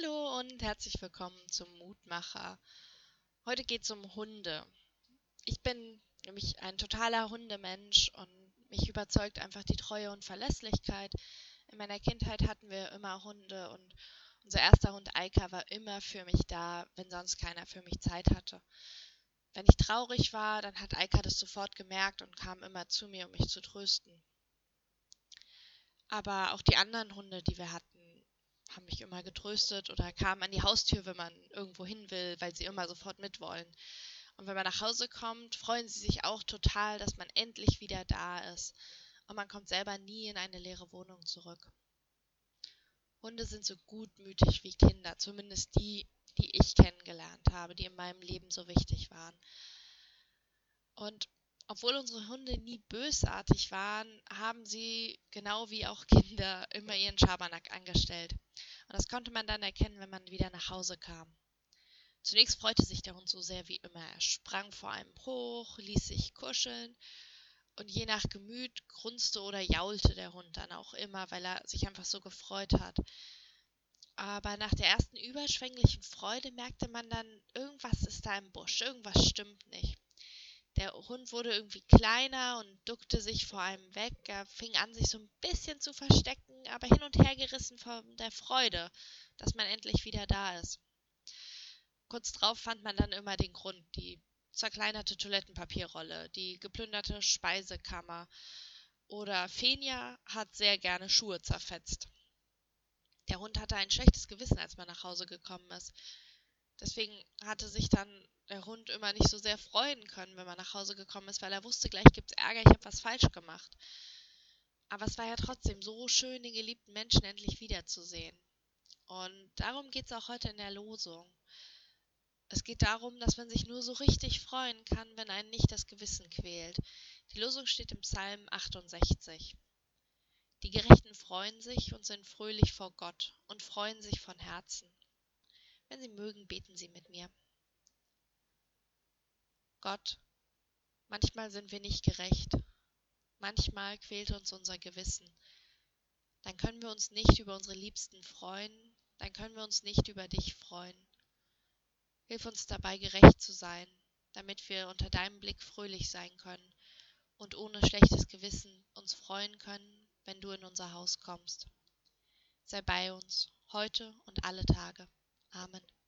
Hallo und herzlich willkommen zum Mutmacher. Heute geht es um Hunde. Ich bin nämlich ein totaler Hundemensch und mich überzeugt einfach die Treue und Verlässlichkeit. In meiner Kindheit hatten wir immer Hunde und unser erster Hund Eika war immer für mich da, wenn sonst keiner für mich Zeit hatte. Wenn ich traurig war, dann hat Eika das sofort gemerkt und kam immer zu mir, um mich zu trösten. Aber auch die anderen Hunde, die wir hatten, haben mich immer getröstet oder kamen an die Haustür, wenn man irgendwo hin will, weil sie immer sofort mitwollen. Und wenn man nach Hause kommt, freuen sie sich auch total, dass man endlich wieder da ist. Und man kommt selber nie in eine leere Wohnung zurück. Hunde sind so gutmütig wie Kinder, zumindest die, die ich kennengelernt habe, die in meinem Leben so wichtig waren. Und obwohl unsere Hunde nie bösartig waren, haben sie, genau wie auch Kinder, immer ihren Schabernack angestellt. Und das konnte man dann erkennen, wenn man wieder nach Hause kam. Zunächst freute sich der Hund so sehr wie immer. Er sprang vor einem hoch, ließ sich kuscheln und je nach Gemüt grunzte oder jaulte der Hund dann auch immer, weil er sich einfach so gefreut hat. Aber nach der ersten überschwänglichen Freude merkte man dann, irgendwas ist da im Busch, irgendwas stimmt nicht. Der Hund wurde irgendwie kleiner und duckte sich vor einem weg. Er fing an, sich so ein bisschen zu verstecken, aber hin und her gerissen von der Freude, dass man endlich wieder da ist. Kurz drauf fand man dann immer den Grund, die zerkleinerte Toilettenpapierrolle, die geplünderte Speisekammer oder Fenia hat sehr gerne Schuhe zerfetzt. Der Hund hatte ein schlechtes Gewissen, als man nach Hause gekommen ist. Deswegen hatte sich dann der Hund immer nicht so sehr freuen können, wenn man nach Hause gekommen ist, weil er wusste, gleich gibt's Ärger, ich habe was falsch gemacht. Aber es war ja trotzdem so schön, den geliebten Menschen endlich wiederzusehen. Und darum geht's auch heute in der Losung. Es geht darum, dass man sich nur so richtig freuen kann, wenn einen nicht das Gewissen quält. Die Losung steht im Psalm 68. Die Gerechten freuen sich und sind fröhlich vor Gott und freuen sich von Herzen. Wenn Sie mögen, beten Sie mit mir. Gott, manchmal sind wir nicht gerecht, manchmal quält uns unser Gewissen. Dann können wir uns nicht über unsere Liebsten freuen, dann können wir uns nicht über dich freuen. Hilf uns dabei, gerecht zu sein, damit wir unter deinem Blick fröhlich sein können und ohne schlechtes Gewissen uns freuen können, wenn du in unser Haus kommst. Sei bei uns, heute und alle Tage. Amen.